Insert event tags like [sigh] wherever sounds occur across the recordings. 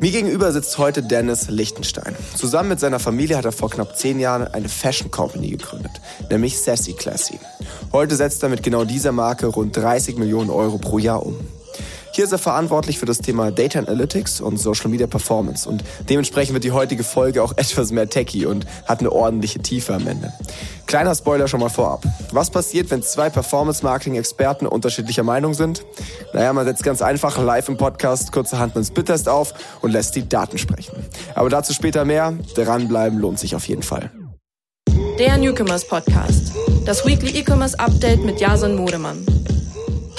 Mir gegenüber sitzt heute Dennis Lichtenstein. Zusammen mit seiner Familie hat er vor knapp zehn Jahren eine Fashion Company gegründet, nämlich Sassy Classy. Heute setzt er mit genau dieser Marke rund 30 Millionen Euro pro Jahr um. Hier ist er verantwortlich für das Thema Data Analytics und Social Media Performance und dementsprechend wird die heutige Folge auch [laughs] etwas mehr techy und hat eine ordentliche Tiefe am Ende. Kleiner Spoiler schon mal vorab. Was passiert, wenn zwei Performance-Marketing-Experten unterschiedlicher Meinung sind? Naja, man setzt ganz einfach live im Podcast kurzerhand einen Spittest auf und lässt die Daten sprechen. Aber dazu später mehr. Dranbleiben lohnt sich auf jeden Fall. Der Newcomers Podcast. Das Weekly E-Commerce Update mit Jason Modemann.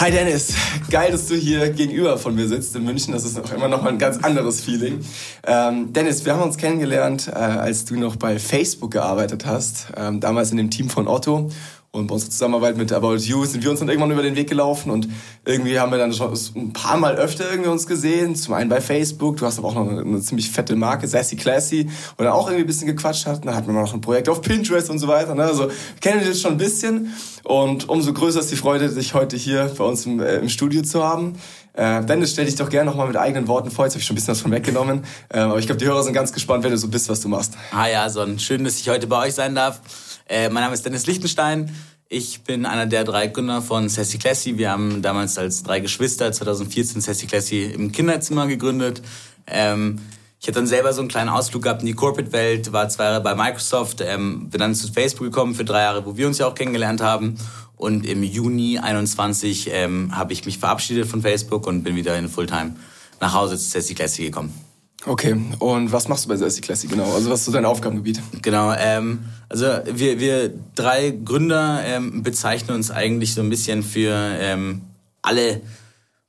Hi Dennis, geil, dass du hier gegenüber von mir sitzt in München. Das ist auch immer noch mal ein ganz anderes Feeling. Ähm, Dennis, wir haben uns kennengelernt, äh, als du noch bei Facebook gearbeitet hast, ähm, damals in dem Team von Otto. Und bei unserer Zusammenarbeit mit About You sind wir uns dann irgendwann über den Weg gelaufen und irgendwie haben wir dann schon ein paar Mal öfter irgendwie uns gesehen. Zum einen bei Facebook, du hast aber auch noch eine, eine ziemlich fette Marke, Sassy Classy, wo dann auch irgendwie ein bisschen gequatscht hat. Dann hatten wir noch ein Projekt auf Pinterest und so weiter. Ne? Also kennen wir jetzt schon ein bisschen und umso größer ist die Freude, dich heute hier bei uns im, äh, im Studio zu haben. Äh, Dennis, stell dich doch gerne nochmal mit eigenen Worten vor. Jetzt habe ich schon ein bisschen was von weggenommen. Äh, aber ich glaube, die Hörer sind ganz gespannt, wenn du so bist, was du machst. Ah ja, Son, schön, dass ich heute bei euch sein darf. Äh, mein Name ist Dennis Lichtenstein. Ich bin einer der drei Gründer von Sassy Classy. Wir haben damals als drei Geschwister 2014 Sassy Classy im Kinderzimmer gegründet. Ähm, ich hatte dann selber so einen kleinen Ausflug gehabt in die Corporate-Welt, war zwei Jahre bei Microsoft, ähm, bin dann zu Facebook gekommen für drei Jahre, wo wir uns ja auch kennengelernt haben. Und im Juni 21 ähm, habe ich mich verabschiedet von Facebook und bin wieder in Fulltime nach Hause zu Sassy Classy gekommen. Okay, und was machst du bei Sassy Classy genau? Also was ist so dein Aufgabengebiet? Genau, ähm, also wir, wir drei Gründer ähm, bezeichnen uns eigentlich so ein bisschen für ähm, alle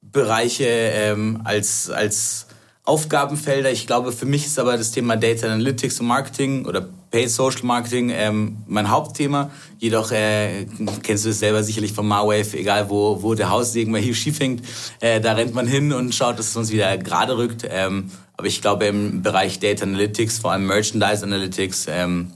Bereiche ähm, als, als Aufgabenfelder. Ich glaube, für mich ist aber das Thema Data Analytics und Marketing oder Paid Social Marketing ähm, mein Hauptthema. Jedoch äh, kennst du es selber sicherlich von Marwave, egal wo, wo der Haussegen mal hier schief hängt, äh, da rennt man hin und schaut, dass es uns wieder gerade rückt. Ähm, aber ich glaube, im Bereich Data Analytics, vor allem Merchandise Analytics, ähm,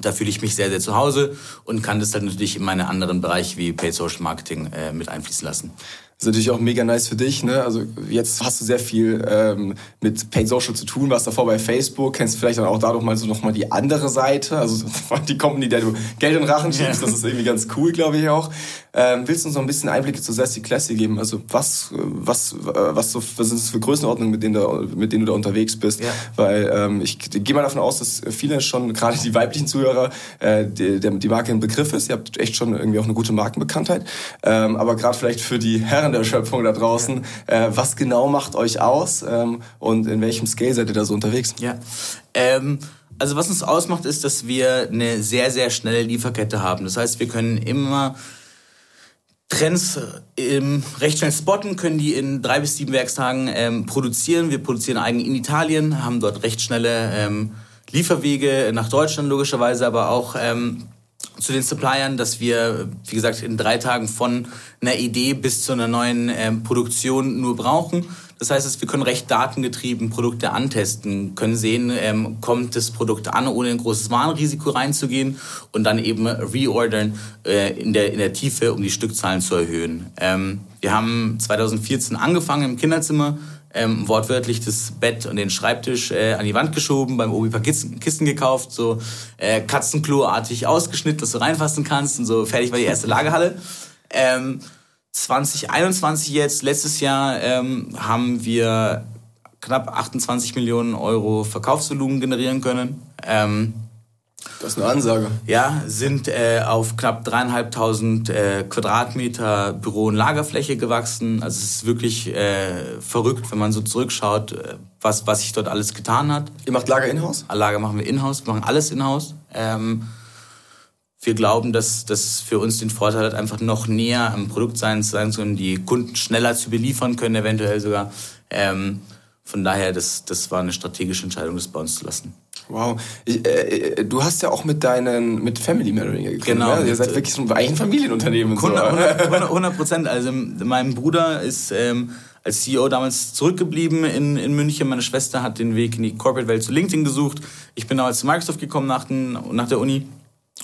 da fühle ich mich sehr, sehr zu Hause und kann das dann natürlich in meine anderen Bereiche wie Paid Social Marketing äh, mit einfließen lassen. Das ist natürlich auch mega nice für dich. Ne? Also jetzt hast du sehr viel ähm, mit Paid Social zu tun, warst davor bei Facebook, kennst vielleicht dann auch dadurch mal so noch mal die andere Seite, also [laughs] die Company, der du Geld in Rachen schiebst. Das ist irgendwie ganz cool, glaube ich auch. Ähm, willst du uns noch ein bisschen Einblicke zu Sassy Classy geben? Also was, was, was, so, was sind das für Größenordnungen, mit denen, du, mit denen du da unterwegs bist? Ja. Weil ähm, ich gehe mal davon aus, dass viele schon, gerade die weiblichen Zuhörer, äh, die, die Marke ein Begriff ist. Ihr habt echt schon irgendwie auch eine gute Markenbekanntheit. Ähm, aber gerade vielleicht für die Herren der Schöpfung da draußen, ja. äh, was genau macht euch aus ähm, und in welchem Scale seid ihr da so unterwegs? Ja. Ähm also was uns ausmacht, ist, dass wir eine sehr, sehr schnelle Lieferkette haben. Das heißt, wir können immer Trends ähm, recht schnell spotten, können die in drei bis sieben Werkstagen ähm, produzieren. Wir produzieren eigen in Italien, haben dort recht schnelle ähm, Lieferwege nach Deutschland logischerweise, aber auch ähm, zu den Suppliern, dass wir, wie gesagt, in drei Tagen von einer Idee bis zu einer neuen ähm, Produktion nur brauchen. Das heißt, wir können recht datengetrieben Produkte antesten, können sehen, ähm, kommt das Produkt an, ohne ein großes Warenrisiko reinzugehen und dann eben reordern äh, in, der, in der Tiefe, um die Stückzahlen zu erhöhen. Ähm, wir haben 2014 angefangen im Kinderzimmer, ähm, wortwörtlich das Bett und den Schreibtisch äh, an die Wand geschoben, beim Obi paar Kisten, Kisten gekauft, so äh, Katzenklo-artig ausgeschnitten, dass du reinfassen kannst und so fertig war die erste Lagerhalle. Ähm, 2021 jetzt, letztes Jahr, ähm, haben wir knapp 28 Millionen Euro Verkaufsvolumen generieren können. Ähm, das ist eine Ansage. Ja, sind äh, auf knapp dreieinhalbtausend äh, Quadratmeter Büro- und Lagerfläche gewachsen. Also es ist wirklich äh, verrückt, wenn man so zurückschaut, äh, was, was sich dort alles getan hat. Ihr macht Lager in-house? Lager machen wir in-house, wir machen alles in-house. Ähm, wir glauben, dass das für uns den Vorteil hat, einfach noch näher am Produkt sein zu sein, um die Kunden schneller zu beliefern können, eventuell sogar. Ähm, von daher, das, das war eine strategische Entscheidung, das bei uns zu lassen. Wow. Ich, äh, du hast ja auch mit deinen, mit Family Marrying gegründet. Genau. Ne? Ihr seid wirklich so ein, eigentlich ein Familienunternehmen. 100 [laughs] Prozent. Also mein Bruder ist ähm, als CEO damals zurückgeblieben in, in München. Meine Schwester hat den Weg in die Corporate-Welt zu LinkedIn gesucht. Ich bin damals zu Microsoft gekommen nach, den, nach der Uni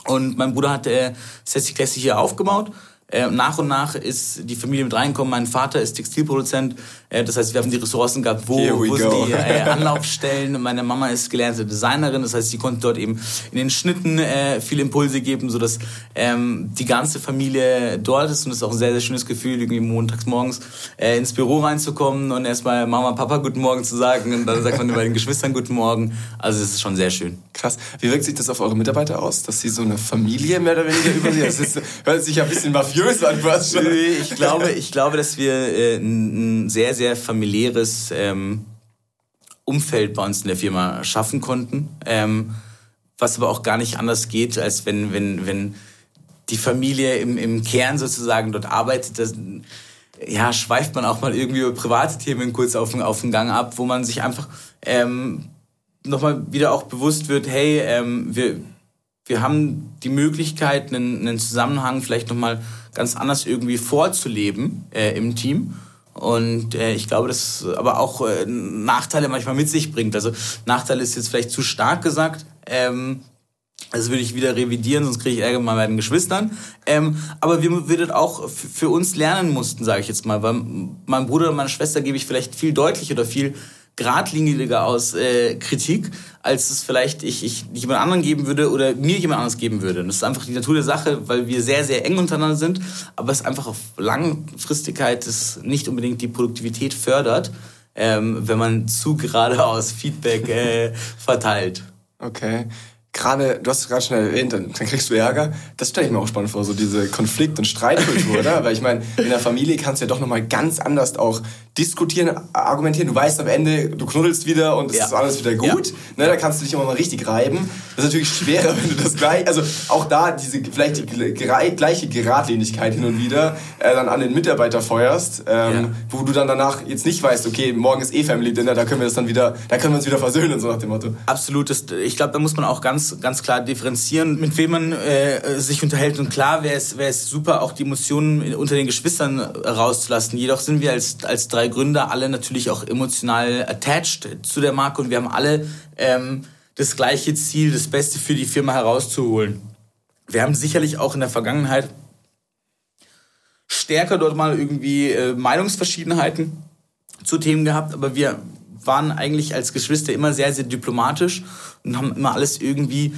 und mein Bruder hat äh, Sassy Classy hier aufgebaut. Äh, nach und nach ist die Familie mit reingekommen. Mein Vater ist Textilproduzent. Äh, das heißt, wir haben die Ressourcen gehabt, wo, wo sind die äh, [laughs] Anlaufstellen. Meine Mama ist gelernte Designerin. Das heißt, sie konnte dort eben in den Schnitten äh, viele Impulse geben, sodass ähm, die ganze Familie dort ist. Und es ist auch ein sehr, sehr schönes Gefühl, irgendwie montags morgens ins Büro reinzukommen und erstmal Mama, Papa Guten Morgen zu sagen. Und dann sagt man bei den Geschwistern Guten Morgen. Also es ist schon sehr schön. Krass. Wie wirkt sich das auf eure Mitarbeiter aus, dass sie so eine Familie mehr oder weniger über sie? [laughs] Das ist, hört sich ja ein bisschen mafiös an, was. Ich glaube, ich glaube, dass wir äh, ein sehr, sehr familiäres ähm, Umfeld bei uns in der Firma schaffen konnten. Ähm, was aber auch gar nicht anders geht, als wenn, wenn, wenn die Familie im, im Kern sozusagen dort arbeitet. Das, ja, schweift man auch mal irgendwie über private Themen kurz auf den, auf den Gang ab, wo man sich einfach ähm, nochmal wieder auch bewusst wird, hey, ähm, wir, wir haben die Möglichkeit, einen, einen Zusammenhang vielleicht nochmal ganz anders irgendwie vorzuleben äh, im Team. Und äh, ich glaube, das aber auch äh, Nachteile manchmal mit sich bringt. Also Nachteile ist jetzt vielleicht zu stark gesagt. Ähm, das würde ich wieder revidieren, sonst kriege ich Ärger mit meinen Geschwistern. Ähm, aber wir, das auch für uns lernen mussten, sage ich jetzt mal. Weil meinem Bruder und meiner Schwester gebe ich vielleicht viel deutlicher oder viel geradliniger aus äh, Kritik, als es vielleicht ich, ich jemand anderen geben würde oder mir jemand anderes geben würde. Und das ist einfach die Natur der Sache, weil wir sehr, sehr eng untereinander sind, aber es einfach auf Langfristigkeit es nicht unbedingt die Produktivität fördert, ähm, wenn man zu geradeaus Feedback äh, verteilt. Okay gerade, du hast es gerade schon erwähnt, dann, dann, kriegst du Ärger. Das stelle ich mir auch spannend vor, so diese Konflikt- und Streitkultur, oder? Weil ich meine, in der Familie kannst du ja doch nochmal ganz anders auch diskutieren, argumentieren. Du weißt am Ende, du knuddelst wieder und es ja. ist alles wieder gut. Ja. Ne, da kannst du dich immer mal richtig reiben. Das ist natürlich schwerer, [laughs] wenn du das gleich, also auch da diese vielleicht die gleiche Geradlinigkeit hin und wieder äh, dann an den Mitarbeiter feuerst, ähm, ja. wo du dann danach jetzt nicht weißt, okay, morgen ist eh Family Dinner, da können wir das dann wieder, da können wir uns wieder versöhnen, so nach dem Motto. Absolut. Das, ich glaube, da muss man auch ganz, ganz klar differenzieren, mit wem man äh, sich unterhält. Und klar wäre es, wäre es super, auch die Emotionen unter den Geschwistern rauszulassen. Jedoch sind wir als, als drei drei Gründer alle natürlich auch emotional attached zu der Marke und wir haben alle ähm, das gleiche Ziel, das Beste für die Firma herauszuholen. Wir haben sicherlich auch in der Vergangenheit stärker dort mal irgendwie äh, Meinungsverschiedenheiten zu Themen gehabt, aber wir waren eigentlich als Geschwister immer sehr, sehr diplomatisch und haben immer alles irgendwie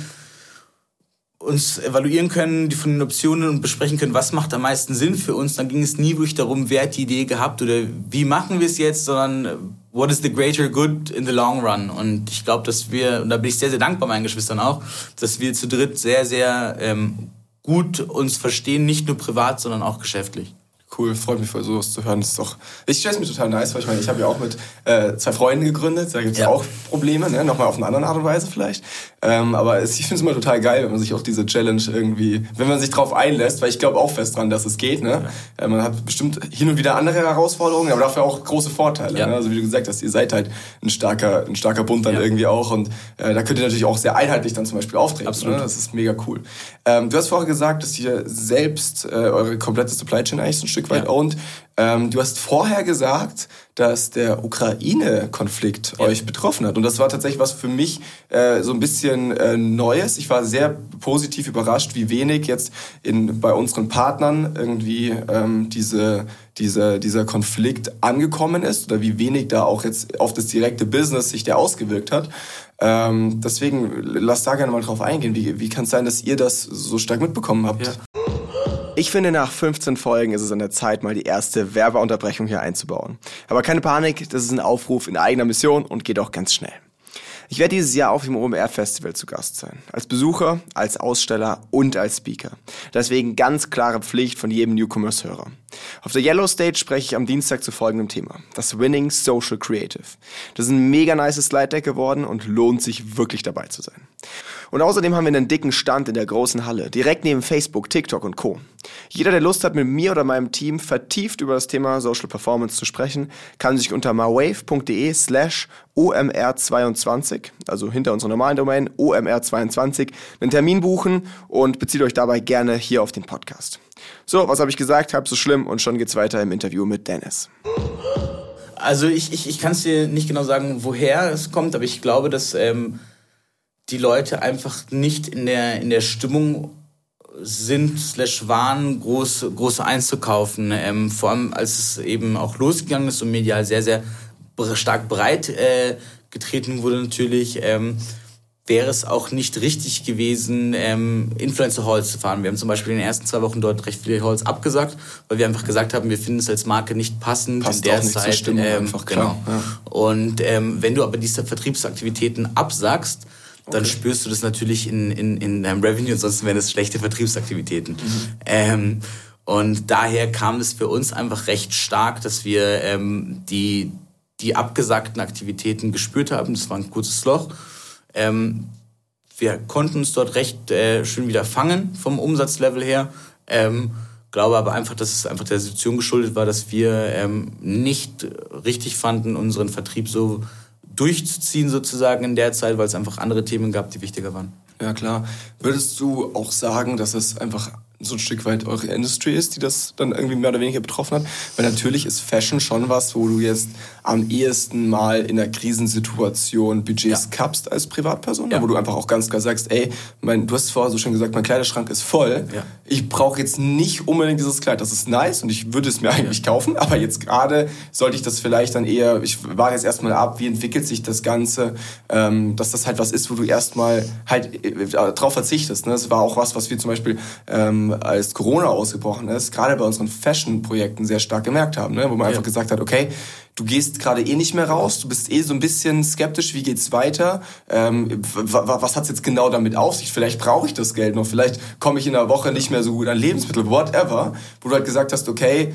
uns evaluieren können, die von den Optionen und besprechen können, was macht am meisten Sinn für uns. Dann ging es nie wirklich darum, wer hat die Idee gehabt oder wie machen wir es jetzt, sondern what is the greater good in the long run. Und ich glaube, dass wir, und da bin ich sehr, sehr dankbar meinen Geschwistern auch, dass wir zu dritt sehr, sehr ähm, gut uns verstehen, nicht nur privat, sondern auch geschäftlich cool, freut mich voll, sowas zu hören. Das ist doch, ich stelle es mir total nice, weil ich meine, ich habe ja auch mit äh, zwei Freunden gegründet, da gibt es ja. auch Probleme, ne? nochmal auf eine andere Art und Weise vielleicht. Ähm, aber es, ich finde es immer total geil, wenn man sich auch diese Challenge irgendwie, wenn man sich drauf einlässt, weil ich glaube auch fest dran, dass es geht. Ne? Ja. Äh, man hat bestimmt hin und wieder andere Herausforderungen, aber dafür auch große Vorteile. Ja. Ne? Also wie du gesagt hast, ihr seid halt ein starker, ein starker Bund dann irgendwie auch und äh, da könnt ihr natürlich auch sehr einheitlich dann zum Beispiel auftreten. Absolut. Ne? Das ist mega cool. Ähm, du hast vorher gesagt, dass ihr selbst äh, eure komplette Supply Chain eigentlich so ein Stück Stück weit ja. owned. Ähm, du hast vorher gesagt, dass der Ukraine-Konflikt ja. euch betroffen hat. Und das war tatsächlich was für mich äh, so ein bisschen äh, Neues. Ich war sehr positiv überrascht, wie wenig jetzt in, bei unseren Partnern irgendwie ähm, diese, diese, dieser Konflikt angekommen ist oder wie wenig da auch jetzt auf das direkte Business sich der ausgewirkt hat. Ähm, deswegen lass da gerne mal drauf eingehen. Wie, wie kann es sein, dass ihr das so stark mitbekommen habt? Ja. Ich finde, nach 15 Folgen ist es an der Zeit, mal die erste Werbeunterbrechung hier einzubauen. Aber keine Panik, das ist ein Aufruf in eigener Mission und geht auch ganz schnell. Ich werde dieses Jahr auf dem OMR Festival zu Gast sein. Als Besucher, als Aussteller und als Speaker. Deswegen ganz klare Pflicht von jedem Newcomers-Hörer. Auf der Yellow Stage spreche ich am Dienstag zu folgendem Thema. Das Winning Social Creative. Das ist ein mega nice Slide Deck geworden und lohnt sich wirklich dabei zu sein. Und außerdem haben wir einen dicken Stand in der großen Halle, direkt neben Facebook, TikTok und Co. Jeder, der Lust hat, mit mir oder meinem Team vertieft über das Thema Social Performance zu sprechen, kann sich unter mawave.de slash omr22, also hinter unserer normalen Domain omr22, einen Termin buchen und bezieht euch dabei gerne hier auf den Podcast. So, was habe ich gesagt? Halb so schlimm und schon geht's weiter im Interview mit Dennis. Also ich, ich, ich kann es dir nicht genau sagen, woher es kommt, aber ich glaube, dass ähm, die Leute einfach nicht in der, in der Stimmung sind slash waren groß, große einzukaufen. Ähm, vor allem als es eben auch losgegangen ist und medial sehr, sehr stark breit äh, getreten wurde natürlich, ähm, wäre es auch nicht richtig gewesen, ähm, Influencer Halls zu fahren. Wir haben zum Beispiel in den ersten zwei Wochen dort recht viele Halls abgesagt, weil wir einfach gesagt haben, wir finden es als Marke nicht passend Passt in der auch nicht zur Zeit. Stimmung ähm, einfach, genau. klar, Und ähm, wenn du aber diese Vertriebsaktivitäten absagst, dann Okay. spürst du das natürlich in, in, in deinem Revenue, ansonsten wären es schlechte Vertriebsaktivitäten. Ähm, und daher kam es für uns einfach recht stark, dass wir ähm, die, die abgesagten Aktivitäten gespürt haben. Das war ein kurzes Loch. Ähm, wir konnten uns dort recht äh, schön wieder fangen vom Umsatzlevel her. Ähm, glaube aber einfach, dass es einfach der Situation geschuldet war, dass wir ähm, nicht richtig fanden, unseren Vertrieb so durchzuziehen sozusagen in der Zeit, weil es einfach andere Themen gab, die wichtiger waren. Ja, klar. Würdest du auch sagen, dass es einfach so ein Stück weit eure Industry ist, die das dann irgendwie mehr oder weniger betroffen hat? Weil natürlich ist Fashion schon was, wo du jetzt am ehesten mal in einer Krisensituation Budgets Ja. kappst als Privatperson, Ja. wo du einfach auch ganz klar sagst, ey, mein, du hast vorher so schön gesagt, mein Kleiderschrank ist voll. Ja. Ich brauche jetzt nicht unbedingt dieses Kleid. Das ist nice und ich würde es mir eigentlich kaufen, aber jetzt gerade sollte ich das vielleicht dann eher, ich warte jetzt erstmal ab, wie entwickelt sich das Ganze, ähm, dass das halt was ist, wo du erstmal halt äh, drauf verzichtest. Ne? Das war auch was, was wir zum Beispiel ähm, als Corona ausgebrochen ist, gerade bei unseren Fashion-Projekten sehr stark gemerkt haben, ne? wo man Ja. einfach gesagt hat, okay, du gehst gerade eh nicht mehr raus, du bist eh so ein bisschen skeptisch, wie geht's weiter, ähm, was hat's jetzt genau damit auf sich, vielleicht brauche ich das Geld noch, vielleicht komme ich in einer Woche nicht mehr so gut an Lebensmittel, whatever, wo du halt gesagt hast, okay,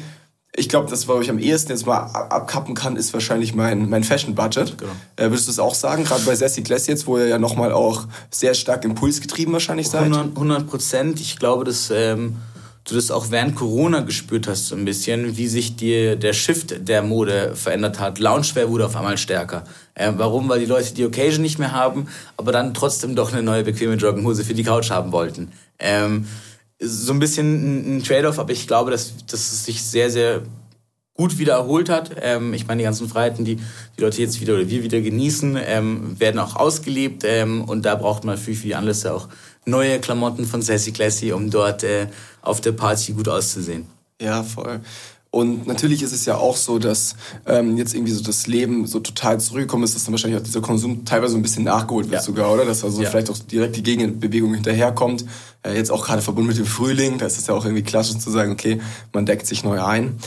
ich glaube, das, was ich am ehesten jetzt mal ab- abkappen kann, ist wahrscheinlich mein, mein Fashion-Budget. Genau. Äh, würdest du es auch sagen, gerade bei Sassy Class jetzt, wo ihr ja nochmal auch sehr stark impulsgetrieben wahrscheinlich seid? 100 Prozent. Ich glaube, dass ähm, du das auch während Corona gespürt hast, so ein bisschen, wie sich die, der Shift der Mode verändert hat. Loungewear wurde auf einmal stärker. Äh, warum? Weil die Leute die Occasion nicht mehr haben, aber dann trotzdem doch eine neue bequeme Jogginghose für die Couch haben wollten. Ähm, so ein bisschen ein, Trade-off, aber ich glaube, dass, dass es sich sehr, sehr gut wieder erholt hat. Ähm, ich meine, die ganzen Freiheiten, die die Leute jetzt wieder oder wir wieder genießen, ähm, werden auch ausgelebt. Ähm, und da braucht man für die Anlässe auch neue Klamotten von Sassy Classy, um dort äh, auf der Party gut auszusehen. Ja, voll. Und natürlich ist es ja auch so, dass ähm, jetzt irgendwie so das Leben so total zurückgekommen ist, dass dann wahrscheinlich auch dieser Konsum teilweise so ein bisschen nachgeholt wird Ja. sogar, oder? Dass also Ja. vielleicht auch direkt die Gegenbewegung hinterherkommt. Äh, jetzt auch gerade verbunden mit dem Frühling, da ist es ja auch irgendwie klassisch zu sagen, okay, man deckt sich neu ein.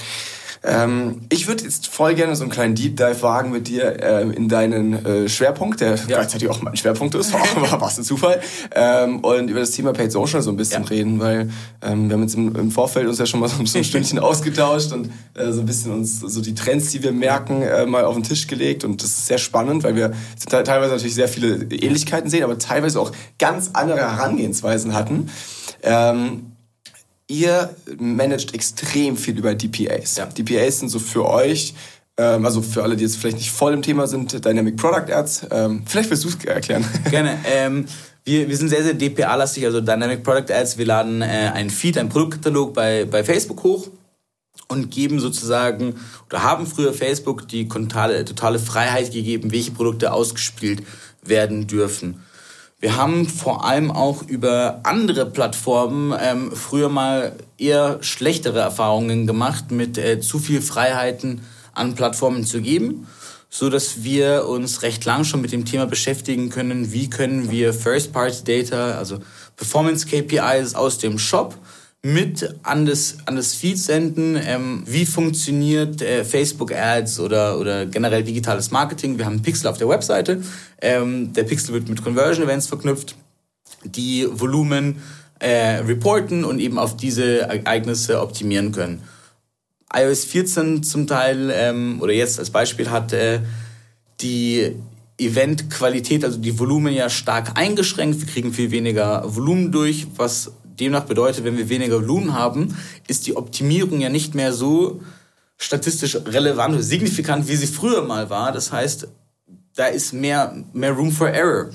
Ähm, ich würde jetzt voll gerne so einen kleinen Deep Dive wagen mit dir ähm, in deinen äh, Schwerpunkt, der gleichzeitig auch mein Schwerpunkt ist, [laughs] war was ein Zufall, ähm, und über das Thema Paid Social so ein bisschen Ja. reden, weil ähm, wir haben jetzt im, im Vorfeld uns ja schon mal so, ein [laughs] Stündchen ausgetauscht und äh, so ein bisschen uns so die Trends, die wir merken, äh, mal auf den Tisch gelegt und das ist sehr spannend, weil wir te- teilweise natürlich sehr viele Ähnlichkeiten sehen, aber teilweise auch ganz andere Herangehensweisen hatten. Ähm, ihr managt extrem viel über DPAs. Ja. DPAs sind so für euch, ähm, also für alle, die jetzt vielleicht nicht voll im Thema sind, Dynamic Product Ads. Ähm, vielleicht willst du es erklären. [laughs] Gerne. Ähm, wir, wir sind sehr, sehr DPA-lastig, also Dynamic Product Ads. Wir laden äh, einen Feed, einen Produktkatalog bei, bei Facebook hoch und geben sozusagen, oder haben früher Facebook die totale, totale Freiheit gegeben, welche Produkte ausgespielt werden dürfen. Wir haben vor allem auch über andere Plattformen ähm, früher mal eher schlechtere Erfahrungen gemacht, mit äh, zu viel Freiheiten an Plattformen zu geben, so dass wir uns recht lang schon mit dem Thema beschäftigen können, wie können wir First-Party-Data, also Performance-KPIs aus dem Shop mit an das, an das Feed senden. Ähm, wie funktioniert äh, Facebook Ads oder, oder generell digitales Marketing? Wir haben einen Pixel auf der Webseite. Ähm, der Pixel wird mit Conversion Events verknüpft, die Volumen äh, reporten und eben auf diese Ereignisse optimieren können. iOS 14 zum Teil ähm, oder jetzt als Beispiel hat äh, die Eventqualität, also die Volumen ja stark eingeschränkt. Wir kriegen viel weniger Volumen durch, was demnach bedeutet, wenn wir weniger Volumen haben, ist die Optimierung ja nicht mehr so statistisch relevant oder signifikant, wie sie früher mal war. Das heißt, da ist mehr, mehr Room for Error.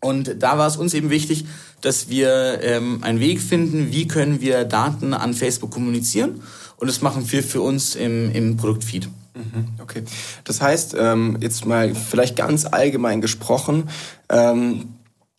Und da war es uns eben wichtig, dass wir ähm, einen Weg finden, wie können wir Daten an Facebook kommunizieren. Und das machen wir für uns im, im Produktfeed. Okay. Das heißt, ähm, jetzt mal vielleicht ganz allgemein gesprochen, ähm,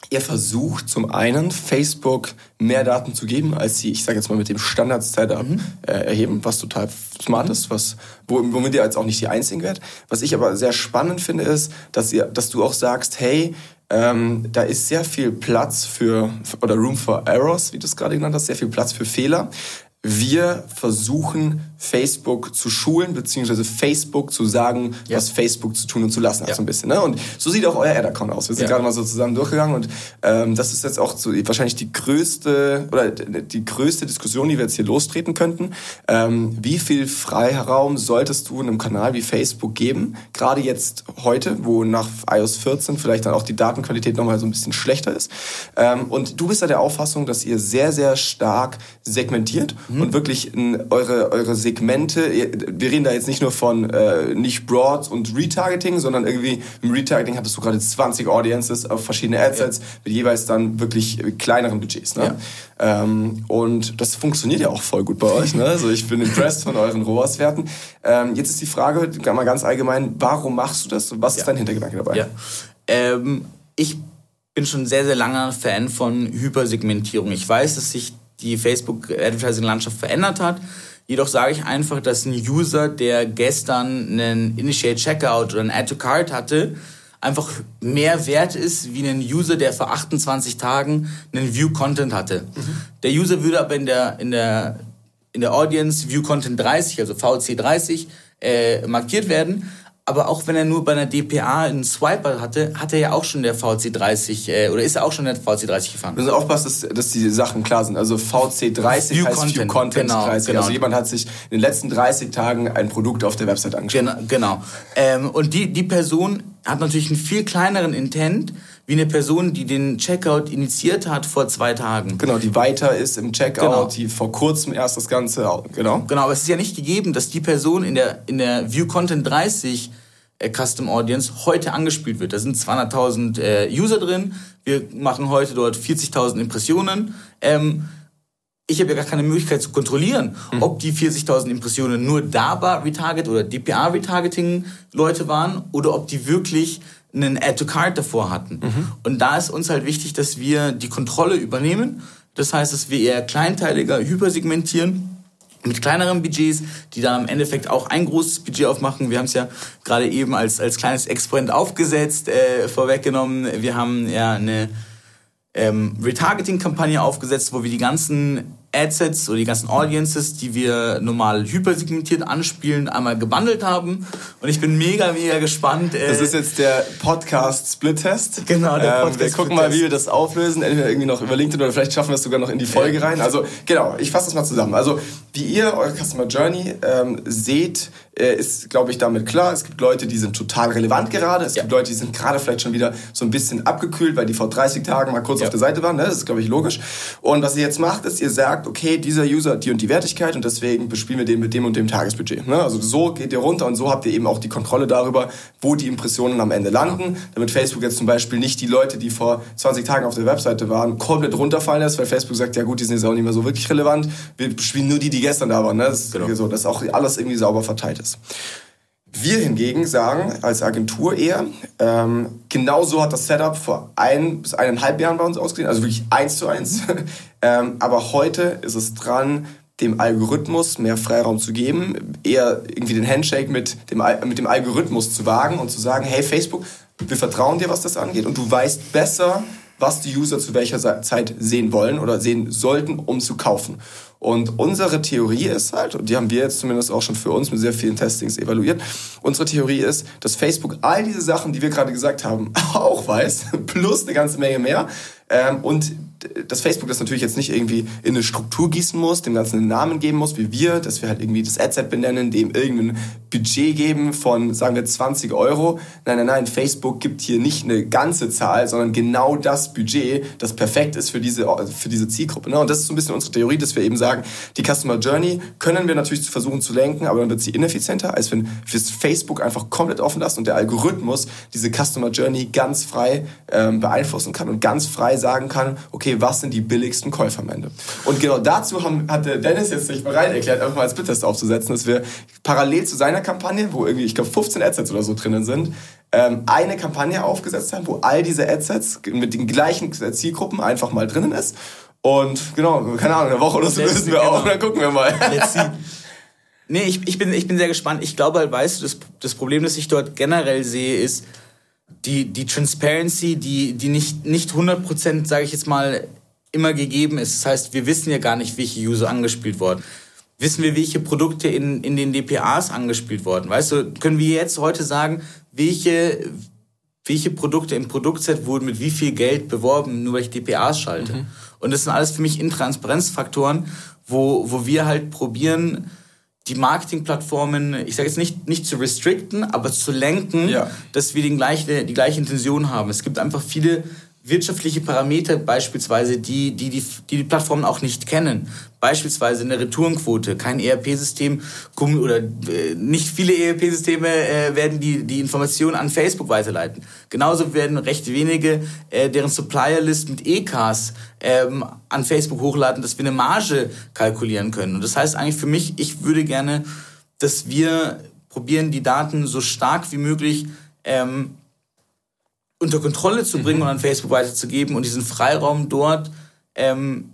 ihr versucht zum einen Facebook mehr Daten zu geben, als sie, ich sage jetzt mal, mit dem Standard-Setup mhm. äh, erheben, was total smart ist, was, womit ihr jetzt auch nicht die Einzigen werdet. Was ich aber sehr spannend finde, ist, dass, ihr, dass du auch sagst, hey, ähm, da ist sehr viel Platz für, oder Room for Errors, wie du es gerade genannt hast, sehr viel Platz für Fehler wir versuchen Facebook zu schulen, beziehungsweise Facebook zu sagen, ja. was Facebook zu tun und zu lassen hat, ja. so ein bisschen. Ne? Und so sieht auch euer Ad-Account aus. Wir sind ja. gerade mal so zusammen durchgegangen und ähm, das ist jetzt auch so wahrscheinlich die größte oder die größte Diskussion, die wir jetzt hier lostreten könnten. Ähm, wie viel Freiraum solltest du einem Kanal wie Facebook geben? Gerade jetzt heute, wo nach iOS 14 vielleicht dann auch die Datenqualität nochmal so ein bisschen schlechter ist. Ähm, und du bist ja der Auffassung, dass ihr sehr, sehr stark segmentiert mhm. und wirklich in eure, eure Segmente, wir reden da jetzt nicht nur von äh, nicht Broad und Retargeting, sondern irgendwie im Retargeting hattest du gerade 20 Audiences auf verschiedene Adsets ja. mit jeweils dann wirklich kleineren Budgets. Ne? Ja. Ähm, und das funktioniert ja auch voll gut bei euch. Ne? Also ich bin impressed von euren ROAS-Werten. Ähm, jetzt ist die Frage, mal ganz allgemein, warum machst du das und was ja. ist dein Hintergedanke dabei? Ja. Ähm, ich bin schon sehr, sehr langer Fan von Hypersegmentierung. Ich weiß, dass sich die Facebook-Advertising-Landschaft verändert hat. Jedoch sage ich einfach, dass ein User, der gestern einen Initiate Checkout oder ein Add to Cart hatte, einfach mehr wert ist wie ein User, der vor 28 Tagen einen View Content hatte. Mhm. Der User würde aber in der, in der, in der Audience View Content 30, also VC 30, äh, markiert werden. Aber auch wenn er nur bei einer DPA einen Swiper hatte, hat er ja auch schon der VC30 äh, oder ist er auch schon der VC30 gefahren. Wir müssen aufpassen, dass, dass die Sachen klar sind. Also VC30 View heißt Content. View Content genau, 30. Genau. Also jemand hat sich in den letzten 30 Tagen ein Produkt auf der Website angeschaut. Genau. genau. Ähm, und die, die Person hat natürlich einen viel kleineren Intent wie eine Person, die den Checkout initiiert hat vor zwei Tagen. Genau, die weiter ist im Checkout, genau. die vor kurzem erst das Ganze, genau. Genau, aber es ist ja nicht gegeben, dass die Person in der, in der View Content 30 äh, Custom Audience heute angespielt wird. Da sind 200.000 äh, User drin. Wir machen heute dort 40.000 Impressionen. Ähm, ich habe ja gar keine Möglichkeit zu kontrollieren, mhm. ob die 40.000 Impressionen nur DABA Retarget oder DPA Retargeting Leute waren oder ob die wirklich einen Add to Cart davor hatten. Mhm. Und da ist uns halt wichtig, dass wir die Kontrolle übernehmen. Das heißt, dass wir eher kleinteiliger hypersegmentieren mit kleineren Budgets, die dann im Endeffekt auch ein großes Budget aufmachen. Wir haben es ja gerade eben als, als kleines Experiment aufgesetzt, äh, vorweggenommen. Wir haben ja eine ähm, Retargeting-Kampagne aufgesetzt, wo wir die ganzen Adsets oder die ganzen Audiences, die wir normal hypersegmentiert anspielen, einmal gebundelt haben. Und ich bin mega, mega gespannt. Äh das ist jetzt der Podcast-Split-Test. Genau, der Podcast. Ähm, wir gucken mal, wie wir das auflösen. Entweder irgendwie noch über LinkedIn oder vielleicht schaffen wir es sogar noch in die Folge rein. Also genau, ich fasse das mal zusammen. Also wie ihr eure Customer Journey ähm, seht, ist, glaube ich, damit klar. Es gibt Leute, die sind total relevant gerade. Es ja. gibt Leute, die sind gerade vielleicht schon wieder so ein bisschen abgekühlt, weil die vor 30 Tagen mal kurz ja. auf der Seite waren. Ne? Das ist, glaube ich, logisch. Und was ihr jetzt macht, ist, ihr sagt, okay, dieser User hat die und die Wertigkeit und deswegen bespielen wir den mit dem und dem Tagesbudget. Ne? Also so geht ihr runter und so habt ihr eben auch die Kontrolle darüber, wo die Impressionen am Ende landen. Damit Facebook jetzt zum Beispiel nicht die Leute, die vor 20 Tagen auf der Webseite waren, komplett runterfallen lässt, weil Facebook sagt, ja gut, die sind jetzt auch nicht mehr so wirklich relevant. Wir bespielen nur die, die gestern da waren. Ne? Das ist genau. so, dass auch alles irgendwie sauber verteilt ist. Wir hingegen sagen als Agentur eher, ähm, genau so hat das Setup vor ein bis eineinhalb Jahren bei uns ausgesehen, also wirklich eins zu eins. [laughs] ähm, aber heute ist es dran, dem Algorithmus mehr Freiraum zu geben, eher irgendwie den Handshake mit dem, mit dem Algorithmus zu wagen und zu sagen, hey Facebook, wir vertrauen dir, was das angeht und du weißt besser, was die User zu welcher Zeit sehen wollen oder sehen sollten, um zu kaufen. Und unsere Theorie ist halt, und die haben wir jetzt zumindest auch schon für uns mit sehr vielen Testings evaluiert, unsere Theorie ist, dass Facebook all diese Sachen, die wir gerade gesagt haben, [laughs] auch weiß, [laughs] plus eine ganze Menge mehr. Ähm, und dass Facebook das natürlich jetzt nicht irgendwie in eine Struktur gießen muss, dem Ganzen einen Namen geben muss, wie wir, dass wir halt irgendwie das Adset benennen, dem irgendein Budget geben von, sagen wir, 20 Euro. Nein, nein, nein, Facebook gibt hier nicht eine ganze Zahl, sondern genau das Budget, das perfekt ist für diese, für diese Zielgruppe. Ne? Und das ist so ein bisschen unsere Theorie, dass wir eben sagen, die Customer Journey können wir natürlich versuchen zu lenken, aber dann wird sie ineffizienter, als wenn wir Facebook einfach komplett offen lassen und der Algorithmus diese Customer Journey ganz frei ähm, beeinflussen kann und ganz frei sagen kann, okay, okay, was sind die billigsten Käufer am Ende? Und genau dazu haben, hat der Dennis jetzt sich bereit erklärt, einfach mal als Bittest aufzusetzen, dass wir parallel zu seiner Kampagne, wo irgendwie, ich glaube, 15 Adsets oder so drinnen sind, ähm, eine Kampagne aufgesetzt haben, wo all diese Adsets mit den gleichen Zielgruppen einfach mal drinnen ist. Und genau, keine Ahnung, eine Woche oder so lösen wir auch und dann gucken wir mal. Nee, ich, ich, bin, ich bin sehr gespannt. Ich glaube halt, weißt du, das, das Problem, das ich dort generell sehe, ist die, die Transparency, die, die nicht, nicht 100%, sage ich jetzt mal, immer gegeben ist. Das heißt, wir wissen ja gar nicht, welche User angespielt wurden. Wissen wir, welche Produkte in, in den DPAs angespielt wurden? Weißt du, können wir jetzt heute sagen, welche, welche Produkte im Produktset wurden mit wie viel Geld beworben, nur weil ich DPAs schalte? Mhm. Und das sind alles für mich Intransparenzfaktoren, wo, wo wir halt probieren, die Marketingplattformen, ich sage jetzt nicht, nicht zu restrikten, aber zu lenken, ja. dass wir die gleiche, die gleiche Intention haben. Es gibt einfach viele wirtschaftliche Parameter beispielsweise, die die, die, die, die Plattformen auch nicht kennen. Beispielsweise eine Retourenquote. Kein ERP-System oder äh, nicht viele ERP-Systeme äh, werden die, die Informationen an Facebook weiterleiten. Genauso werden recht wenige äh, deren Supplier-List mit EKs ähm, an Facebook hochladen, dass wir eine Marge kalkulieren können. Und das heißt eigentlich für mich, ich würde gerne, dass wir probieren, die Daten so stark wie möglich ähm, unter Kontrolle zu bringen mhm. und an Facebook weiterzugeben und diesen Freiraum dort ähm,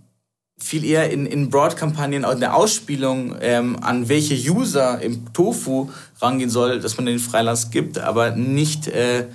viel eher in, in Broad-Kampagnen, in der Ausspielung, ähm, an welche User im Tofu rangehen soll, dass man den Freilass gibt, aber nicht äh,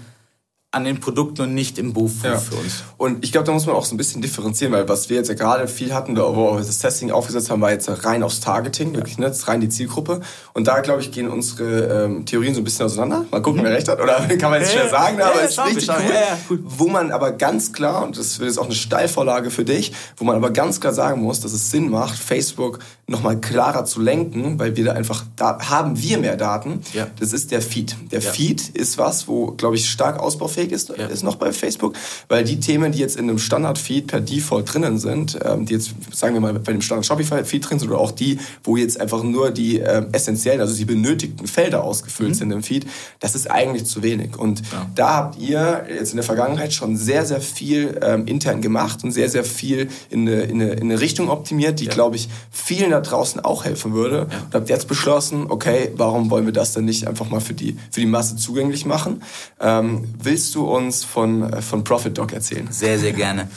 an den Produkten und nicht im Buch ja. für uns. Und ich glaube, da muss man auch so ein bisschen differenzieren, weil was wir jetzt ja gerade viel hatten, wo wir das Testing aufgesetzt haben, war jetzt rein aufs Targeting, ja. wirklich, ne? Das ist rein die Zielgruppe. Und da, glaube ich, gehen unsere ähm, Theorien so ein bisschen auseinander. Mal gucken, mhm. wer recht hat. Oder [laughs] kann man jetzt schwer sagen, ja, aber es ist richtig cool, cool. Wo man aber ganz klar, und das wird jetzt auch eine Steilvorlage für dich, wo man aber ganz klar sagen muss, dass es Sinn macht, Facebook nochmal klarer zu lenken, weil wir da einfach, da haben wir mehr Daten. Ja. Das ist der Feed. Der Feed ist was, wo, glaube ich, stark ausbaufähig ausbaufähig ist, ja. ist noch bei Facebook, weil die Themen, die jetzt in einem Standard-Feed per Default drinnen sind, ähm, die jetzt, sagen wir mal, bei dem Standard-Shopify-Feed drin sind oder auch die, wo jetzt einfach nur die ähm, essentiellen, also die benötigten Felder ausgefüllt mhm. sind im Feed, das ist eigentlich zu wenig. Und ja. da habt ihr jetzt in der Vergangenheit schon sehr, sehr viel ähm, intern gemacht und sehr, sehr viel in eine, in eine, in eine Richtung optimiert, die, ja. glaube ich, vielen da draußen auch helfen würde. Ja. Und habt jetzt beschlossen, okay, warum wollen wir das denn nicht einfach mal für die, für die Masse zugänglich machen? Ähm, willst du uns von, äh, von Profit Dog erzählen? Sehr, sehr gerne.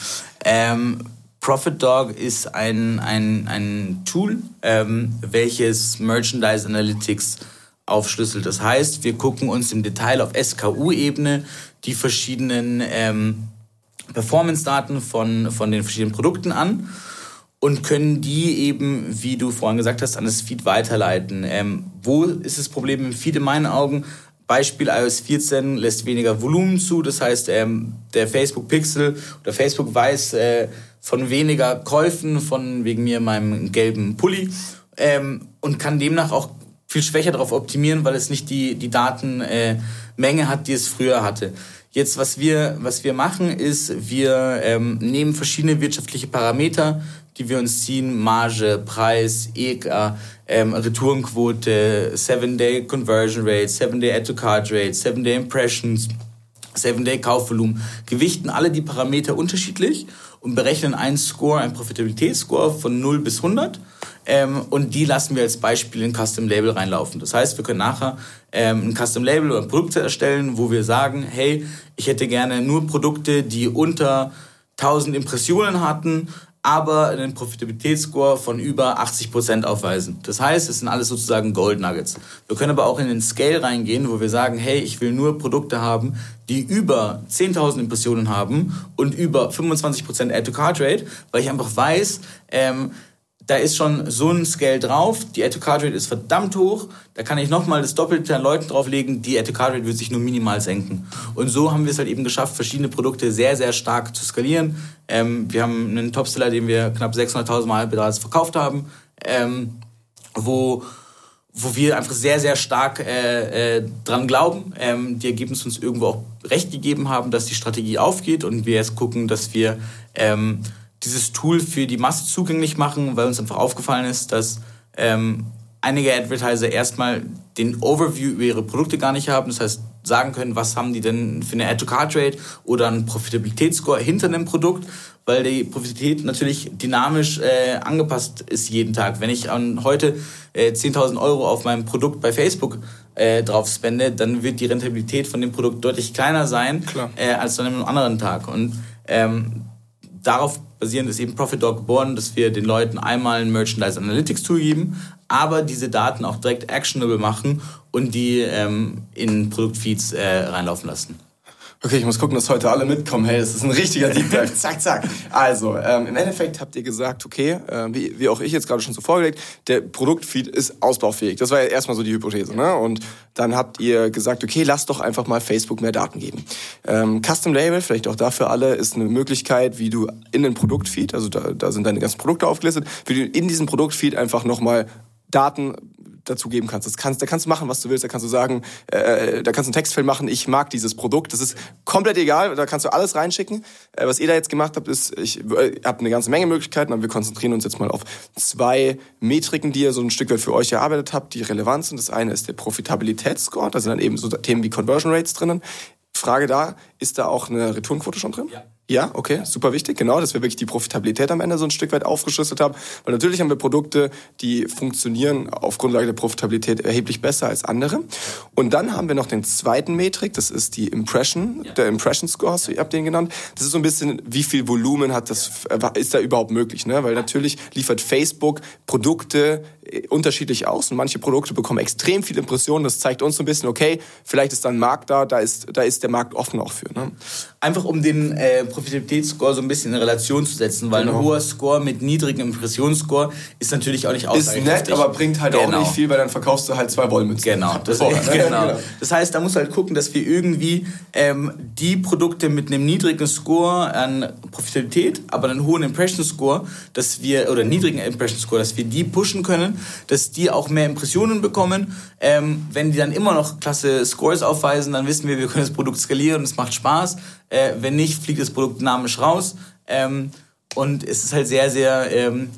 Ähm, Profit Dog ist ein, ein, ein Tool, ähm, welches Merchandise Analytics aufschlüsselt. Das heißt, wir gucken uns im Detail auf SKU-Ebene die verschiedenen ähm, Performance-Daten von, von den verschiedenen Produkten an und können die eben, wie du vorhin gesagt hast, an das Feed weiterleiten. Ähm, wo ist das Problem im Feed in meinen Augen? Beispiel iOS 14 lässt weniger Volumen zu, das heißt, ähm, der Facebook Pixel oder Facebook weiß äh, von weniger Käufen, von wegen mir meinem gelben Pulli ähm, und kann demnach auch viel schwächer darauf optimieren, weil es nicht die, die Datenmenge äh, hat, die es früher hatte. Jetzt, was wir, was wir machen, ist, wir ähm, nehmen verschiedene wirtschaftliche Parameter, die wir uns ziehen, Marge, Preis, EK, ähm, Retourenquote, 7-Day Conversion Rate, 7-Day Add-to-Card Rate, 7-Day Impressions, 7-Day Kaufvolumen, gewichten alle die Parameter unterschiedlich und berechnen einen Score, einen Profitabilitätsscore von 0 bis 100 ähm, und die lassen wir als Beispiel in Custom Label reinlaufen. Das heißt, wir können nachher ähm, ein Custom Label oder ein Produkt erstellen, wo wir sagen, hey, ich hätte gerne nur Produkte, die unter 1000 Impressionen hatten aber einen Profitabilitätsscore von über 80 Prozent aufweisen. Das heißt, es sind alles sozusagen Gold Nuggets. Wir können aber auch in den Scale reingehen, wo wir sagen, hey, ich will nur Produkte haben, die über 10.000 Impressionen haben und über 25 Prozent Add-to-Card-Rate, weil ich einfach weiß, ähm, da ist schon so ein Scale drauf, die Add-to-Card-Rate ist verdammt hoch, da kann ich nochmal das Doppelte an Leuten drauflegen, die Add-to-Card-Rate wird sich nur minimal senken. Und so haben wir es halt eben geschafft, verschiedene Produkte sehr, sehr stark zu skalieren. Ähm, wir haben einen Topseller, den wir knapp 600.000 Mal bereits verkauft haben, ähm, wo wo wir einfach sehr, sehr stark äh, äh, dran glauben, ähm, die Ergebnisse uns irgendwo auch recht gegeben haben, dass die Strategie aufgeht und wir jetzt gucken, dass wir ähm, dieses Tool für die Masse zugänglich machen, weil uns einfach aufgefallen ist, dass ähm, einige Advertiser erstmal den Overview über ihre Produkte gar nicht haben. Das heißt, sagen können, was haben die denn für eine Add-to-Card-Rate oder einen Profitabilitätsscore hinter einem Produkt, weil die Profitabilität natürlich dynamisch äh, angepasst ist jeden Tag. Wenn ich an heute äh, 10.000 Euro auf meinem Produkt bei Facebook äh, drauf spende, dann wird die Rentabilität von dem Produkt deutlich kleiner sein äh, als an einem anderen Tag. Und ähm, darauf basierend ist eben Profit Dog geboren, dass wir den Leuten einmal ein Merchandise Analytics Tool geben, aber diese Daten auch direkt actionable machen und die ähm, in Produktfeeds äh, reinlaufen lassen. Okay, ich muss gucken, dass heute alle mitkommen. Hey, das ist ein richtiger Deep Dive. [laughs] zack, zack. Also, ähm, im Endeffekt habt ihr gesagt, okay, äh, wie, wie auch ich jetzt gerade schon so vorgelegt, der Produktfeed ist ausbaufähig. Das war ja erstmal so die Hypothese. Ne? Und dann habt ihr gesagt, okay, lasst doch einfach mal Facebook mehr Daten geben. Ähm, Custom Label, vielleicht auch dafür alle, ist eine Möglichkeit, wie du in den Produktfeed, also da, da sind deine ganzen Produkte aufgelistet, wie du in diesem Produktfeed einfach nochmal Daten dazugeben kannst. Das kannst. Da kannst du machen, was du willst. Da kannst du sagen, äh, da kannst du einen Textfeld machen, ich mag dieses Produkt. Das ist komplett egal. Da kannst du alles reinschicken. Äh, was ihr da jetzt gemacht habt, ist, ich äh, habt eine ganze Menge Möglichkeiten, aber wir konzentrieren uns jetzt mal auf zwei Metriken, die ihr so ein Stück weit für euch erarbeitet habt, die relevant sind. Das eine ist der Profitabilitätsscore. Da sind dann eben so Themen wie Conversion Rates drinnen. Frage da, ist da auch eine Returnquote schon drin? Ja. Ja, okay, super wichtig, genau, dass wir wirklich die Profitabilität am Ende so ein Stück weit aufgeschlüsselt haben. Weil natürlich haben wir Produkte, die funktionieren auf Grundlage der Profitabilität erheblich besser als andere. Und dann haben wir noch den zweiten Metrik, das ist die Impression, ja. der Impression Score, hast du, ihr habt den genannt. Das ist so ein bisschen, wie viel Volumen hat das, ist da überhaupt möglich, ne? Weil natürlich liefert Facebook Produkte äh, unterschiedlich aus und manche Produkte bekommen extrem viele Impressionen. Das zeigt uns so ein bisschen, okay, vielleicht ist da ein Markt da, da ist, da ist der Markt offen auch für. Ne? Einfach um den äh, Profitabilitätsscore so ein bisschen in Relation zu setzen, weil genau. ein hoher Score mit niedrigem Impressionsscore ist natürlich auch nicht aussagekräftig. Ist nett, aber bringt halt genau. auch nicht viel, weil dann verkaufst du halt zwei Wollmützen. Genau. Das, Vorher, [laughs] ne? genau. das heißt, da muss halt gucken, dass wir irgendwie ähm, die Produkte mit einem niedrigen Score an Profitabilität, aber einen hohen Impression Score, dass wir, oder niedrigen Impression Score, dass wir die pushen können, dass die auch mehr Impressionen bekommen. Ähm, wenn die dann immer noch klasse Scores aufweisen, dann wissen wir, wir können das Produkt skalieren es macht Spaß. Äh, wenn nicht, fliegt das Produkt dynamisch raus. Ähm, und es ist halt sehr, sehr ähm,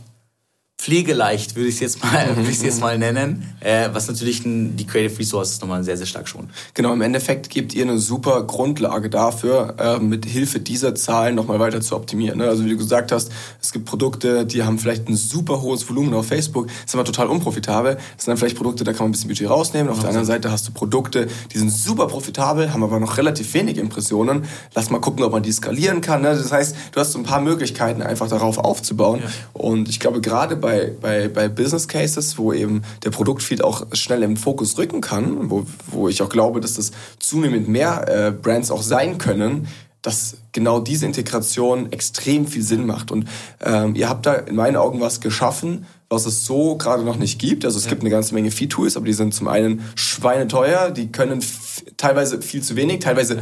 pflegeleicht, würde ich es jetzt mal, würde ich jetzt mal nennen, äh, was natürlich die Creative Resources nochmal sehr, sehr stark schont. Genau, im Endeffekt gebt ihr eine super Grundlage dafür, äh, mit Hilfe dieser Zahlen nochmal weiter zu optimieren. Ne? Also wie du gesagt hast, es gibt Produkte, die haben vielleicht ein super hohes Volumen auf Facebook, sind aber total unprofitabel. Das sind dann vielleicht Produkte, da kann man ein bisschen Budget rausnehmen. Auf der anderen Seite hast du Produkte, die sind super profitabel, haben aber noch relativ wenig Impressionen. Lass mal gucken, ob man die skalieren kann. Ne? Das heißt, du hast so ein paar Möglichkeiten, einfach darauf aufzubauen. Ja. Und ich glaube, gerade bei bei, bei, bei Business Cases, wo eben der Produktfeed auch schnell im Fokus rücken kann, wo, wo ich auch glaube, dass das zunehmend mehr äh, Brands auch sein können, dass genau diese Integration extrem viel Sinn macht. Und ähm, ihr habt da in meinen Augen was geschaffen, was es so gerade noch nicht gibt. Also es ja. gibt eine ganze Menge Feed-Tools, aber die sind zum einen schweineteuer, die können teilweise viel zu wenig, teilweise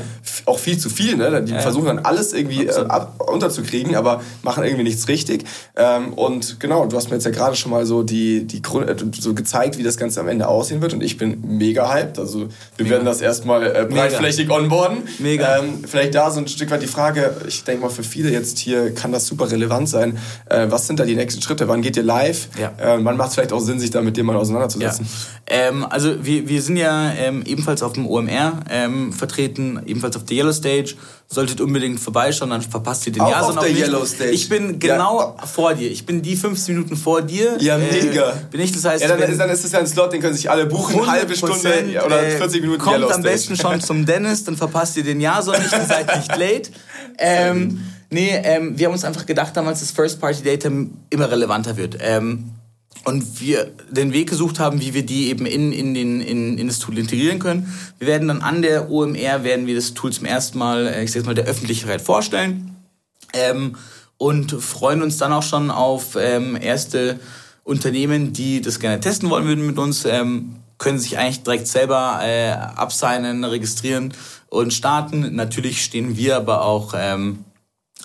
auch viel zu viel. Ne? Die ja. versuchen dann alles irgendwie äh, unterzukriegen, aber machen irgendwie nichts richtig. Ähm, und genau, du hast mir jetzt ja gerade schon mal so die, die Grund, äh, so gezeigt, wie das Ganze am Ende aussehen wird. Und ich bin mega hyped. Also wir mega. werden das erstmal äh, breitflächig onboarden. Mega. Ähm, vielleicht da so ein Stück weit die Frage, ich denke mal für viele jetzt hier kann das super relevant sein. Äh, was sind da die nächsten Schritte? Wann geht ihr live? Ja. Äh, wann macht es vielleicht auch Sinn, sich da mit dir mal auseinanderzusetzen? Ja. Ähm, also wir, wir sind ja ähm, ebenfalls auf dem OMR ähm, vertreten, ebenfalls auf der Yellow Stage. Solltet unbedingt vorbeischauen, dann verpasst ihr den auch Jason auf der Yellow Stage. Ich bin genau ja. vor dir. Ich bin die 15 Minuten vor dir. Ja, äh, mega. bin ich, das heißt... Ja, dann, ist, dann ist es ja ein Slot, den können sich alle buchen. Eine halbe Stunde oder 40 Minuten Kommt Yellow am besten schon zum Dennis, dann verpasst ihr den Jason nicht und seid nicht [laughs] late. Ähm, nee, ähm, wir haben uns einfach gedacht damals, dass First-Party-Data immer relevanter wird. Ähm, und wir den Weg gesucht haben, wie wir die eben in, in, den, in, in das Tool integrieren können. Wir werden dann an der OMR, werden wir das Tool zum ersten Mal, äh, ich sag mal, der Öffentlichkeit vorstellen ähm, und freuen uns dann auch schon auf ähm, erste Unternehmen, die das gerne testen wollen würden mit uns, ähm, können sich eigentlich direkt selber äh, absignen, registrieren und starten. Natürlich stehen wir aber auch, ähm, äh,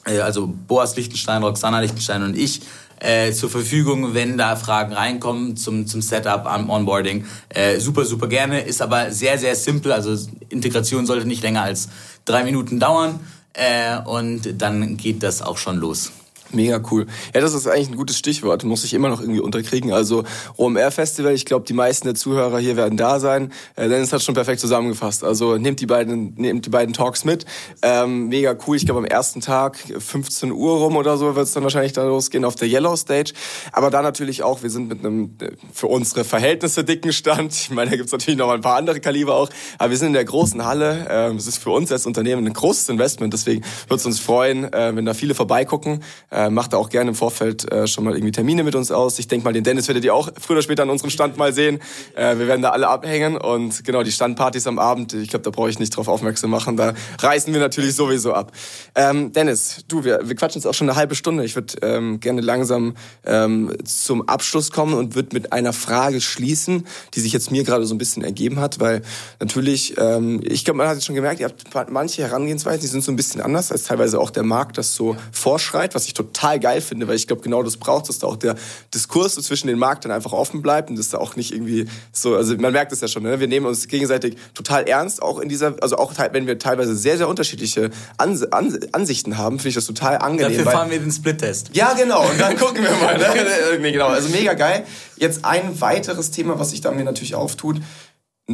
also Boas Lichtenstein, Roxana Lichtenstein und ich, äh, zur Verfügung, wenn da Fragen reinkommen zum, zum Setup, am Onboarding. Äh, super, super gerne. Ist aber sehr, sehr simpel. Also Integration sollte nicht länger als drei Minuten dauern. Äh, und dann geht das auch schon los. Mega cool. Ja, das ist eigentlich ein gutes Stichwort. Muss ich immer noch irgendwie unterkriegen. Also OMR Festival, ich glaube, die meisten der Zuhörer hier werden da sein. Äh, Dennis hat schon perfekt zusammengefasst. Also nehmt die beiden, nehmt die beiden Talks mit. Ähm, mega cool. Ich glaube, am ersten Tag, 15 Uhr rum oder so, wird es dann wahrscheinlich da losgehen auf der Yellow Stage. Aber da natürlich auch, wir sind mit einem äh, für unsere Verhältnisse dicken Stand. Ich meine, da gibt's natürlich noch ein paar andere Kaliber auch. Aber wir sind in der großen Halle. Ähm, es ist für uns als Unternehmen ein großes Investment. Deswegen würde es uns freuen, äh, wenn da viele vorbeigucken. Äh, macht da auch gerne im Vorfeld äh, schon mal irgendwie Termine mit uns aus. Ich denke mal, den Dennis werdet ihr auch früher oder später an unserem Stand mal sehen. Äh, wir werden da alle abhängen und genau, die Standpartys am Abend, ich glaube, da brauche ich nicht drauf aufmerksam machen. Da reißen wir natürlich sowieso ab. Ähm, Dennis, du, wir, wir quatschen jetzt auch schon eine halbe Stunde. Ich würde ähm, gerne langsam ähm, zum Abschluss kommen und würde mit einer Frage schließen, die sich jetzt mir gerade so ein bisschen ergeben hat, weil natürlich, ähm, ich glaube, man hat jetzt schon gemerkt, ihr habt manche Herangehensweisen, die sind so ein bisschen anders, als teilweise auch der Markt das so vorschreit, was ich total geil finde, weil ich glaube, genau das braucht, dass da auch der Diskurs so zwischen den Markt dann einfach offen bleibt und dass da auch nicht irgendwie so, also man merkt es ja schon, ne? wir nehmen uns gegenseitig total ernst, auch in dieser, also auch wenn wir teilweise sehr, sehr unterschiedliche Ans Ans Ansichten haben, finde ich das total angenehm. Dafür fahren wir den Split-Test. Ja, genau, und dann [laughs] gucken wir mal. Ne? nee, genau, also mega geil. Jetzt ein weiteres Thema, was sich da mir natürlich auftut,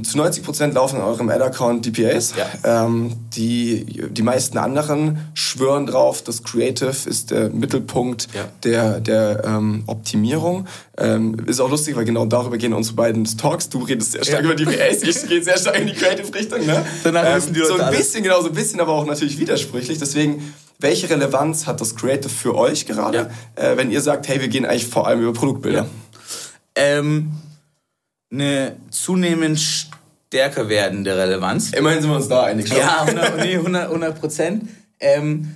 zu 90 Prozent laufen in eurem Ad-Account DPAs. Ja. Ähm, die, die meisten anderen schwören drauf, dass Creative ist der Mittelpunkt ja. der, der ähm, Optimierung. Ähm, ist auch lustig, weil genau darüber gehen unsere beiden Talks. Du redest sehr stark ja. über DPAs, ich gehe sehr stark in die Creative-Richtung. Ne? Danach wissen die ähm, Leute So ein bisschen, genau, so ein bisschen, aber auch natürlich widersprüchlich. Deswegen, welche Relevanz hat das Creative für euch gerade, äh, wenn ihr sagt, hey, wir gehen eigentlich vor allem über Produktbilder? Ähm eine zunehmend stärker werdende Relevanz. Immerhin sind wir uns da einig. Ja, 100 Prozent. Ähm,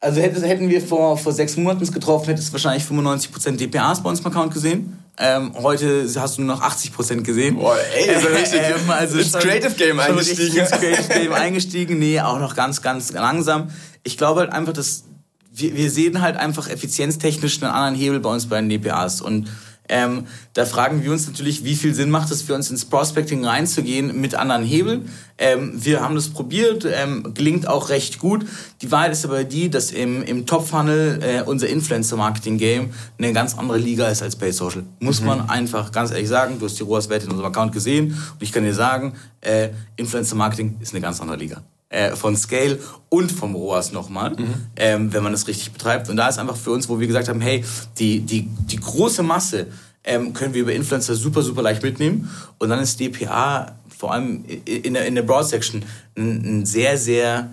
also hätten wir vor, vor sechs Monaten es getroffen, hättest du wahrscheinlich 95% DPAs bei uns im Account gesehen. Ähm, heute hast du nur noch 80% gesehen. Boah, ey, ist ja [laughs] richtig ähm, also ins Creative Game eingestiegen. Ins Creative Game eingestiegen. Nee, auch noch ganz, ganz langsam. Ich glaube halt einfach, dass wir, wir sehen halt einfach effizienztechnisch einen anderen Hebel bei uns bei den DPAs. Und ähm, da fragen wir uns natürlich, wie viel Sinn macht es für uns ins Prospecting reinzugehen mit anderen Hebeln. Ähm, wir haben das probiert, ähm, gelingt auch recht gut. Die Wahrheit ist aber die, dass im, im Top-Funnel äh, unser Influencer-Marketing-Game eine ganz andere Liga ist als Paid Social. Muss mhm. man einfach ganz ehrlich sagen. Du hast die ROAS-Werte in unserem Account gesehen und ich kann dir sagen, äh, Influencer-Marketing ist eine ganz andere Liga äh, von Scale und vom ROAS nochmal, mhm. ähm, wenn man das richtig betreibt. Und da ist einfach für uns, wo wir gesagt haben, hey, die, die, die große Masse ähm, können wir über Influencer super, super leicht mitnehmen. Und dann ist DPA vor allem in der, in der Broad Section ein, ein sehr, sehr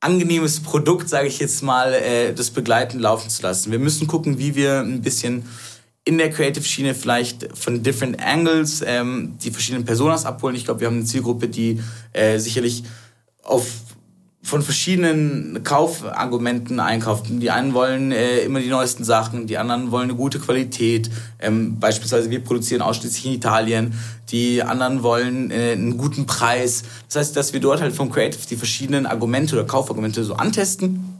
angenehmes Produkt, sage ich jetzt mal, äh, das begleiten laufen zu lassen. Wir müssen gucken, wie wir ein bisschen in der Creative-Schiene vielleicht von different angles ähm, die verschiedenen Personas abholen. Ich glaube, wir haben eine Zielgruppe, die äh, sicherlich auf von verschiedenen Kaufargumenten einkaufen. Die einen wollen äh, immer die neuesten Sachen, die anderen wollen eine gute Qualität. Ähm, beispielsweise wir produzieren ausschließlich in Italien. Die anderen wollen äh, einen guten Preis. Das heißt, dass wir dort halt vom Creative die verschiedenen Argumente oder Kaufargumente so antesten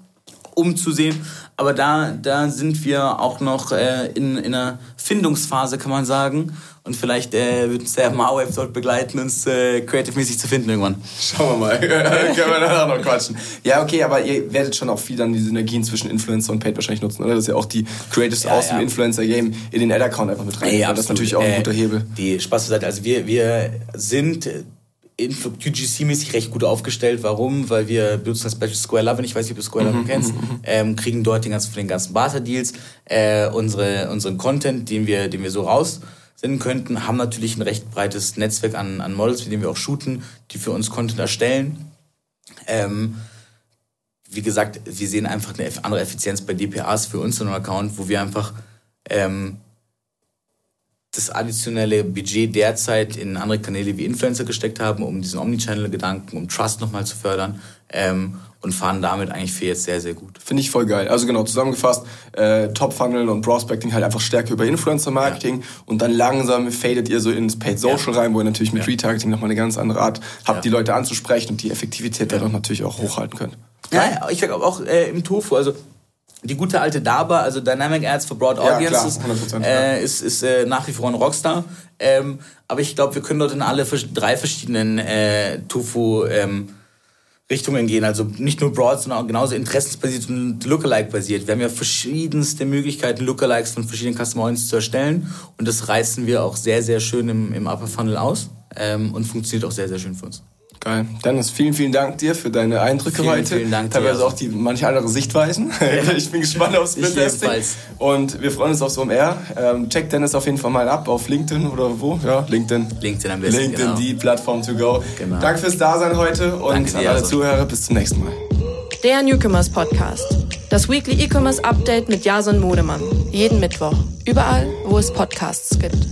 um zu sehen. Aber da, da sind wir auch noch äh, in, in einer Findungsphase, kann man sagen. Und vielleicht äh, wird uns der Mauweb dort begleiten, uns äh, creative-mäßig zu finden irgendwann. Schauen wir mal. [laughs] Können wir danach noch quatschen. Ja, okay, aber ihr werdet schon auch viel dann die Synergien zwischen Influencer und Paid wahrscheinlich nutzen, oder? Das ist ja auch die Creatives ja, aus ja. dem Influencer-Game in den Ad-Account einfach mit rein. Ja, das ist natürlich auch ein guter Hebel. Die Spaß zur Seite. Also wir, wir sind UGC-mäßig recht gut aufgestellt. Warum? Weil wir benutzen das Beispiel Square Love, ich weiß nicht, ob du Square Love mhm, kennst, mhm, mhm. ähm, kriegen dort den ganzen, von den ganzen Barter-Deals äh, unsere, unseren Content, den wir, den wir so raussenden könnten, haben natürlich ein recht breites Netzwerk an, an Models, mit denen wir auch shooten, die für uns Content erstellen. Ähm, wie gesagt, wir sehen einfach eine andere Effizienz bei DPAs für unseren Account, wo wir einfach ähm, das additionelle Budget derzeit in andere Kanäle wie Influencer gesteckt haben, um diesen Omnichannel-Gedanken, um Trust nochmal zu fördern ähm, und fahren damit eigentlich für jetzt sehr, sehr gut. Finde ich voll geil. Also genau, zusammengefasst, äh, Top-Funnel und Prospecting halt einfach stärker über Influencer-Marketing ja. und dann langsam fadet ihr so ins Paid Social ja. rein, wo ihr natürlich mit ja. Retargeting nochmal eine ganz andere Art habt, die Leute anzusprechen und die Effektivität dadurch natürlich auch hochhalten könnt. Ja, ich sag auch äh, im Tofu, also die gute alte DABA, also Dynamic Ads for Broad Audiences, ja, klar, äh, ist, ist äh, nach wie vor ein Rockstar. Ähm, aber ich glaube, wir können dort in alle drei verschiedenen äh, Tofu ähm, Richtungen gehen. Also nicht nur broad, sondern auch genauso interessensbasiert und Lookalike-basiert. Wir haben ja verschiedenste Möglichkeiten, Lookalikes von verschiedenen Customer Audiences zu erstellen. Und das reißen wir auch sehr, sehr schön im, im Upper Funnel aus. Ähm, und funktioniert auch sehr, sehr schön für uns. Geil. Dennis, vielen, vielen Dank dir für deine Eindrücke Vielen, heute. vielen Dank dir. Teilweise auch die manche andere Sichtweisen. [laughs] ich bin gespannt aufs ebenfalls. Und wir freuen uns aufs OMR. Ähm, check Dennis auf jeden Fall mal ab auf LinkedIn oder wo? Ja, LinkedIn. LinkedIn am besten, LinkedIn, genau. die Plattform to go. Genau. Danke fürs Dasein heute und Danke dir, an alle also. Zuhörer bis zum nächsten Mal. Der Newcomers Podcast. Das Weekly E-Commerce Update mit Jason Modemann. Jeden Mittwoch. Überall, wo es Podcasts gibt.